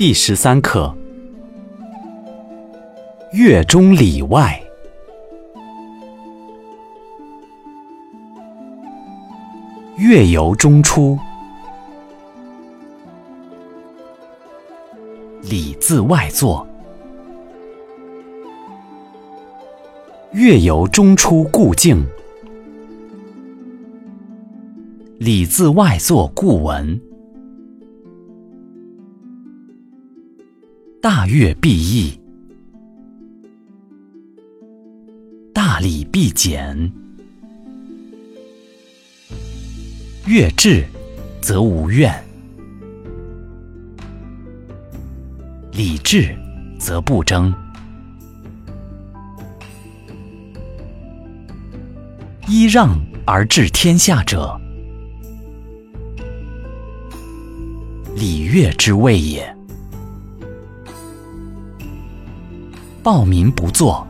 第十三课：月中里外，月由中出，里字外作。月由中出故静，里字外作故闻。大乐必易，大礼必简。乐至，则无怨；礼至，则不争。揖让而治天下者，礼乐之谓也。暴民不作，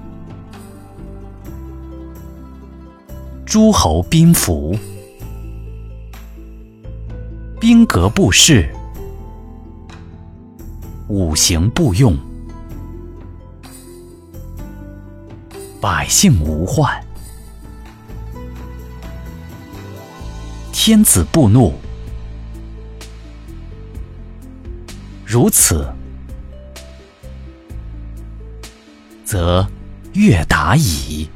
诸侯兵服，兵革布势，五行不用，百姓无患。天子不怒，如此，则悦达矣。